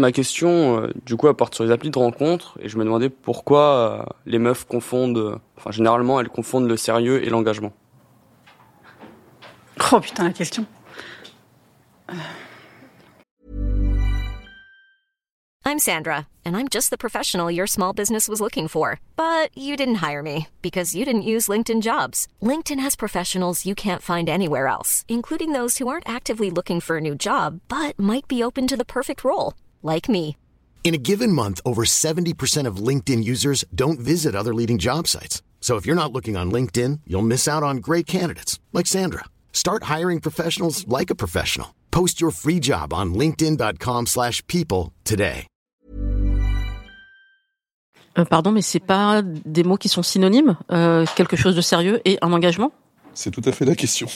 Ma question, euh, du coup, elle porte sur les applis de rencontre et je me demandais pourquoi euh, les meufs confondent, euh, enfin généralement elles confondent le sérieux et l'engagement. Oh putain, la question. I'm Sandra, and I'm just the professional your small business was looking for. But you didn't hire me because you didn't use LinkedIn jobs. LinkedIn has professionals you can't find anywhere else, including those who aren't actively looking for a new job but might be open to the perfect role, like me. In a given month, over 70% of LinkedIn users don't visit other leading job sites. So if you're not looking on LinkedIn, you'll miss out on great candidates like Sandra. Start hiring professionals like a professional. Post your free job on linkedin.com/people slash people today. Euh, pardon, mais c'est pas des mots qui sont synonymes, euh, quelque chose de sérieux et un engagement C'est tout à fait la question.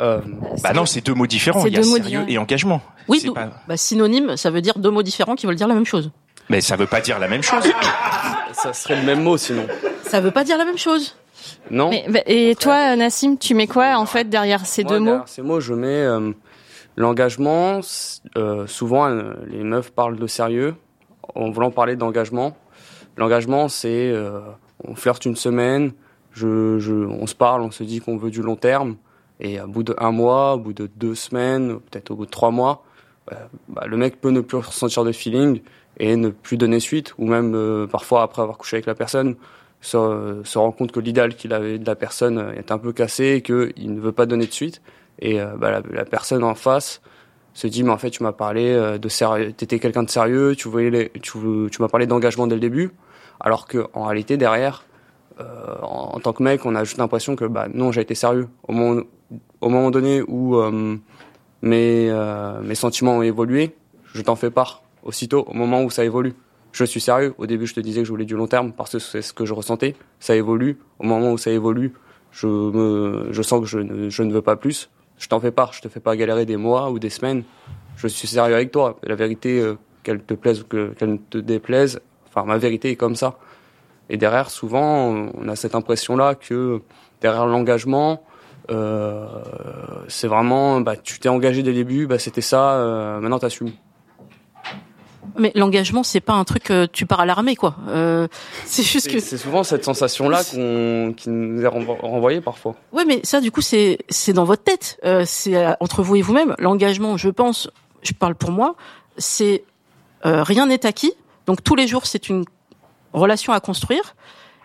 Euh, Bah non, c'est deux mots différents. Il y a mots sérieux différents. et engagement. Oui, pas- bah, synonyme, ça veut dire deux mots différents qui veulent dire la même chose. Mais ça veut pas dire la même chose. ça serait le même mot sinon. Ça veut pas dire la même chose. Non Mais, bah, et toi, Nassim, tu mets quoi en fait derrière ces Moi, deux mots derrière Ces mots, je mets euh, l'engagement. euh, souvent, euh, les meufs parlent de sérieux en voulant parler d'engagement. L'engagement, c'est euh, on flirte une semaine, je, je, on se parle, on se dit qu'on veut du long terme, et au bout d'un mois, au bout de deux semaines, peut-être au bout de trois mois, euh, bah, le mec peut ne plus ressentir de feeling et ne plus donner suite, ou même euh, parfois après avoir couché avec la personne, se, se rend compte que l'idéal qu'il avait de la personne euh, est un peu cassé et qu'il ne veut pas donner de suite. Et euh, bah, la, personne en face se dit mais en fait tu m'as parlé euh, de sérieux, t'étais quelqu'un de sérieux, tu voyais les, tu, tu m'as parlé d'engagement dès le début, alors que en réalité derrière, euh, en, tant que mec, on a juste l'impression que bah non j'ai été sérieux. Au moment, au moment donné où euh, mes euh, mes sentiments ont évolué, je t'en fais part aussitôt au moment où ça évolue. Je suis sérieux. Au début, je te disais que je voulais du long terme parce que c'est ce que je ressentais. Ça évolue. Au moment où ça évolue, je me, je sens que je ne, je ne veux pas plus. Je t'en fais part. Je te fais pas galérer des mois ou des semaines. Je suis sérieux avec toi. La vérité, qu'elle te plaise ou que- qu'elle ne te déplaise, enfin, ma vérité est comme ça. Et derrière, souvent, on a cette impression-là que derrière l'engagement, euh, c'est vraiment, bah, tu t'es engagé dès le début, bah, c'était ça, euh, maintenant t'assumes. Mais l'engagement, c'est pas un truc que tu pars à l'armée, quoi. Euh, c'est juste que. c'est souvent cette sensation-là qu'on, qui nous est renvo- renvoyée parfois. Ouais, mais ça, du coup, c'est c'est dans votre tête. Euh, c'est euh, entre vous et vous-même. L'engagement, je pense, je parle pour moi, c'est euh, rien n'est acquis. Donc tous les jours, c'est une relation à construire.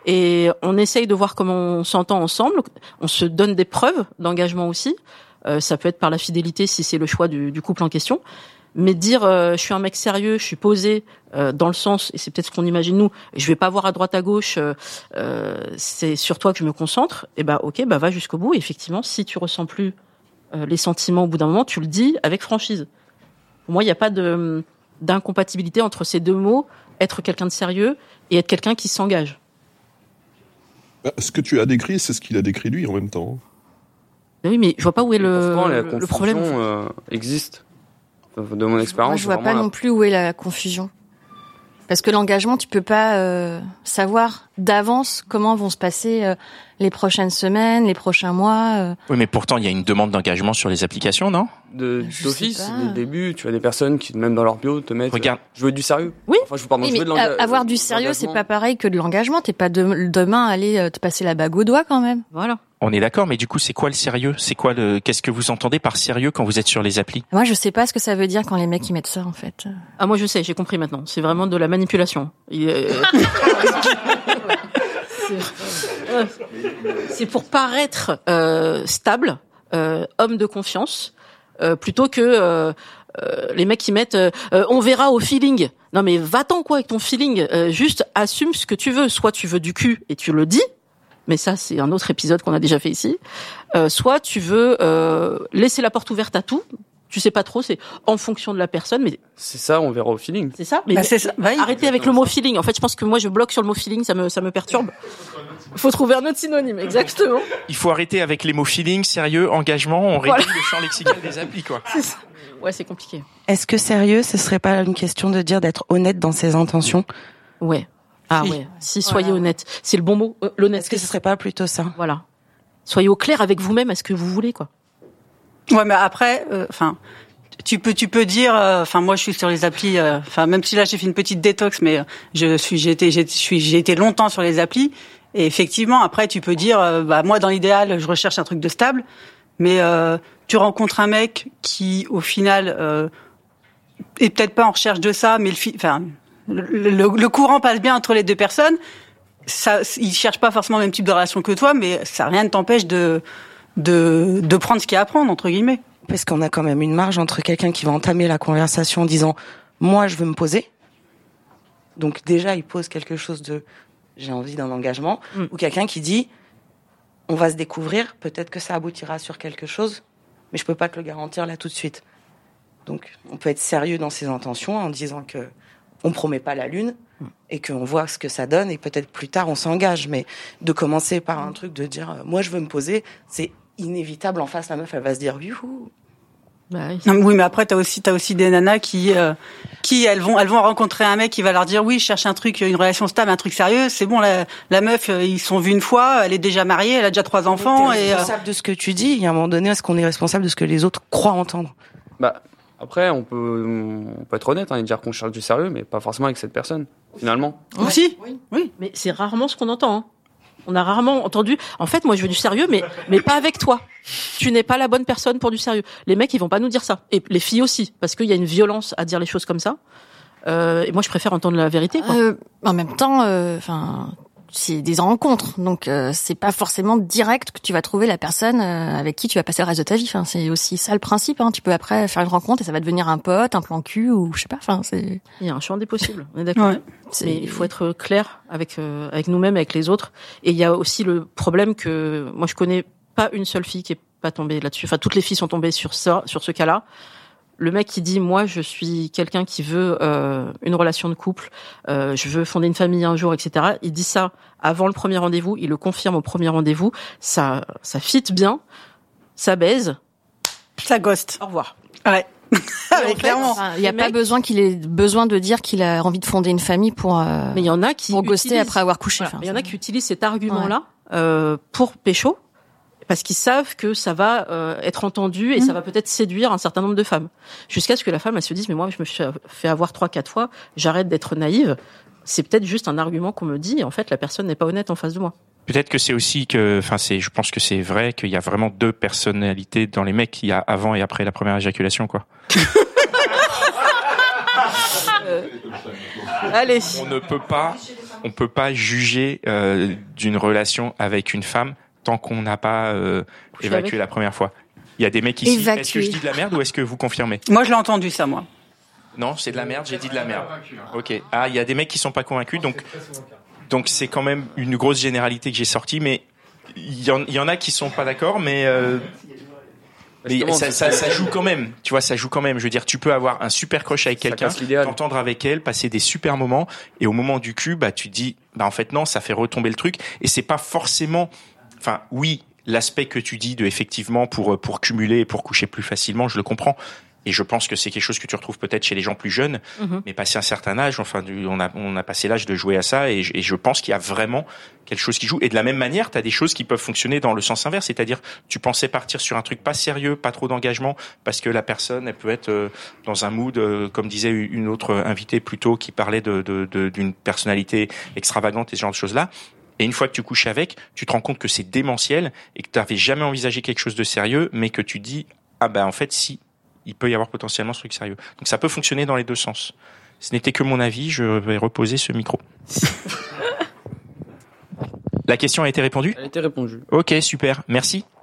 Et on essaye de voir comment on s'entend ensemble. On se donne des preuves d'engagement aussi. Euh, ça peut être par la fidélité si c'est le choix du, du couple en question. Mais dire euh, je suis un mec sérieux, je suis posé euh, dans le sens et c'est peut-être ce qu'on imagine nous. Je vais pas voir à droite à gauche. euh, euh, c'est sur toi que je me concentre. Et ben ok, bah va jusqu'au bout. Et effectivement, si tu ressens plus euh, les sentiments au bout d'un moment, tu le dis avec franchise. Pour moi, il n'y a pas de d'incompatibilité entre ces deux mots, être quelqu'un de sérieux et être quelqu'un qui s'engage. Bah, ce que tu as décrit, c'est ce qu'il a décrit lui en même temps. Ben Oui, mais je vois pas où est le, Pourtant, la le problème. euh, existe. De mon expérience, Moi, je vois pas non plus où est la confusion. Parce que l'engagement, tu peux pas euh, savoir d'avance comment vont se passer euh, les prochaines semaines, les prochains mois. euh. Oui, mais pourtant, il y a une demande d'engagement sur les applications, non? De d'office, dès le début, tu as des personnes qui, même dans leur bio, te mettent. Regarde. euh, je veux du sérieux. Oui. Enfin, je Oui, veux mais de avoir du sérieux, c'est pas pareil que de l'engagement. T'es pas de- demain aller te passer la bague au doigt quand même. Voilà. On est d'accord, mais du coup, c'est quoi le sérieux? C'est quoi le Qu'est-ce que vous entendez par sérieux quand vous êtes sur les applis? Moi, je sais pas ce que ça veut dire quand les mecs ils mettent ça en fait. Ah moi je sais, j'ai compris maintenant. C'est vraiment de la manipulation. C'est- euh, C'est pour paraître euh, stable, euh, homme de confiance, euh, plutôt que euh, euh, les mecs qui mettent euh, euh, on verra au feeling. Non mais va-t'en quoi avec ton feeling. Euh, juste assume ce que tu veux. Soit tu veux du cul et tu le dis, mais ça c'est un autre épisode qu'on a déjà fait ici. Euh, soit tu veux euh, laisser la porte ouverte à tout. Tu sais pas trop, c'est en fonction de la personne, mais C'est ça, on verra au feeling. c'est ça. Mais Bah, c'est ça. Bah arrêtez avec le mot feeling. En fait, je pense que moi, je bloque sur le mot feeling, ça me, ça me perturbe. Faut trouver un autre synonyme, exactement. Il faut arrêter avec les mots feeling, sérieux, engagement. On réduit Voilà. le champ lexical des applis, quoi. Ouais, c'est compliqué. Est-ce que sérieux, ce serait pas une question de dire d'être honnête dans ses intentions? Ouais. Ah Si. ouais. Si, soyez honnête. C'est le bon mot, euh, l'honnêteté. Est-ce que ce serait pas plutôt ça? Voilà. Soyez au clair avec vous-même, à ce que vous voulez, quoi. Ouais, mais après, euh, enfin, tu peux, tu peux dire, euh, enfin, moi, je suis sur les applis, euh, enfin, même si là, j'ai fait une petite détox, mais je suis, j'ai été, j'ai, je suis, j'ai été longtemps sur les applis, et effectivement, après, tu peux dire, euh, bah, moi, dans l'idéal, je recherche un truc de stable, mais euh, tu rencontres un mec qui, au final, euh, est peut-être pas en recherche de ça, mais le, fi- enfin, le, le- le courant passe bien entre les deux personnes. Ça, il cherche pas forcément le même type de relation que toi, mais ça rien ne t'empêche de, de, de prendre ce qu'il y a à prendre entre guillemets. Parce qu'on a quand même une marge entre quelqu'un qui va entamer la conversation en disant moi je veux me poser. Donc déjà il pose quelque chose de j'ai envie d'un engagement Mm. ou quelqu'un qui dit on va se découvrir, peut-être que ça aboutira sur quelque chose, mais je peux pas te le garantir là tout de suite. Donc on peut être sérieux dans ses intentions en disant que on promet pas la lune et qu'on voit ce que ça donne et peut-être plus tard on s'engage mais de commencer par un truc de dire euh, moi je veux me poser, c'est inévitable en face la meuf elle va se dire youhou Bah oui. Non, mais oui, mais après t'as aussi t'as aussi des nanas qui euh, qui elles vont elles vont rencontrer un mec qui va leur dire oui je cherche un truc une relation stable un truc sérieux c'est bon la, la meuf euh, ils sont vus une fois elle est déjà mariée elle a déjà trois enfants et euh, responsable de ce que tu dis. Il y a un moment donné, est-ce qu'on est responsable de ce que les autres croient entendre? Bah, après, on peut, on peut être honnête hein, et dire qu'on cherche du sérieux, mais pas forcément avec cette personne, finalement. aussi Mais c'est rarement ce qu'on entend. hein. On a rarement entendu. En fait, moi, je veux du sérieux, mais mais pas avec toi. Tu n'es pas la bonne personne pour du sérieux. Les mecs, ils vont pas nous dire ça. Et les filles aussi, parce qu'il y a une violence à dire les choses comme ça. Euh, et moi, je préfère entendre la vérité. Quoi. Euh, en même temps, euh, enfin, c'est des rencontres, donc euh, c'est pas forcément direct que tu vas trouver la personne euh, avec qui tu vas passer le reste de ta vie. Enfin, c'est aussi ça le principe. Hein. Tu peux après faire une rencontre et ça va devenir un pote, un plan cul ou je sais pas. Enfin, c'est. Il y a un champ des possibles. On est d'accord. Ouais. c'est- Mais il faut être clair avec euh, avec nous-mêmes, avec les autres. Et il y a aussi le problème que moi, je connais pas une seule fille qui est pas tombée là-dessus. Enfin, toutes les filles sont tombées sur ça, sur ce cas-là. Le mec qui dit moi je suis quelqu'un qui veut euh, une relation de couple, euh, je veux fonder une famille un jour, etc. Il dit ça avant le premier rendez-vous, il le confirme au premier rendez-vous, ça ça fit bien, ça baise, ça ghost au revoir. ouais fait, clairement Enfin, il n'y a pas besoin qu'il ait besoin de dire qu'il a envie de fonder une famille pour euh, Mais il y en a qui pour ghoster utilisent- après avoir couché. Voilà. Enfin, Mais il y en a qui utilisent cet argument-là euh, pour pécho parce qu'ils savent que ça va euh, être entendu et ça va peut-être séduire un certain nombre de femmes. Jusqu'à ce que la femme elle se dise mais moi je me suis fait avoir trois quatre fois, j'arrête d'être naïve. C'est peut-être juste un argument qu'on me dit et en fait la personne n'est pas honnête en face de moi. Peut-être que c'est aussi que, enfin, c'est, je pense que c'est vrai qu'il y a vraiment deux personnalités dans les mecs. Il y a avant et après la première éjaculation, quoi. Allez. On ne peut pas, on peut pas juger euh, d'une relation avec une femme tant qu'on n'a pas euh, évacué avec. la première fois. Il y a des mecs ici. Évacué. Est-ce que je dis de la merde ou est-ce que vous confirmez? Moi je l'ai entendu ça moi Non, c'est de la merde. J'ai dit de la merde. Ok. Ah, il y a des mecs qui sont pas convaincus, donc donc c'est quand même une grosse généralité que j'ai sortie, mais il y, en, il y en a qui sont pas d'accord, mais euh, mais ça, ça, c'est- ça joue quand même. Tu vois, ça joue quand même. Je veux dire, tu peux avoir un super crush avec quelqu'un, t'entendre avec elle, passer des super moments, et au moment du cul, bah tu te dis, bah en fait non, ça fait retomber le truc, et c'est pas forcément. Enfin, oui, l'aspect que tu dis de effectivement pour pour cumuler et pour coucher plus facilement, je le comprends. Et je pense que c'est quelque chose que tu retrouves peut-être chez les gens plus jeunes, Mhm. mais passé un certain âge, enfin, on a, on a passé l'âge de jouer à ça, et je, et je pense qu'il y a vraiment quelque chose qui joue. Et de la même manière, tu as des choses qui peuvent fonctionner dans le sens inverse, c'est-à-dire tu pensais partir sur un truc pas sérieux, pas trop d'engagement, parce que la personne, elle peut être euh, dans un mood, euh, comme disait une autre invitée plus tôt, qui parlait de- d'une personnalité extravagante et ce genre de choses-là. Et une fois que tu couches avec, tu te rends compte que c'est démentiel et que tu n'avais jamais envisagé quelque chose de sérieux, mais que tu dis ah ben en fait si il peut y avoir potentiellement ce truc sérieux. Donc ça peut fonctionner dans les deux sens. Ce n'était que mon avis, je vais reposer ce micro. La question a été répondue? Elle a été répondue. Ok, super, merci.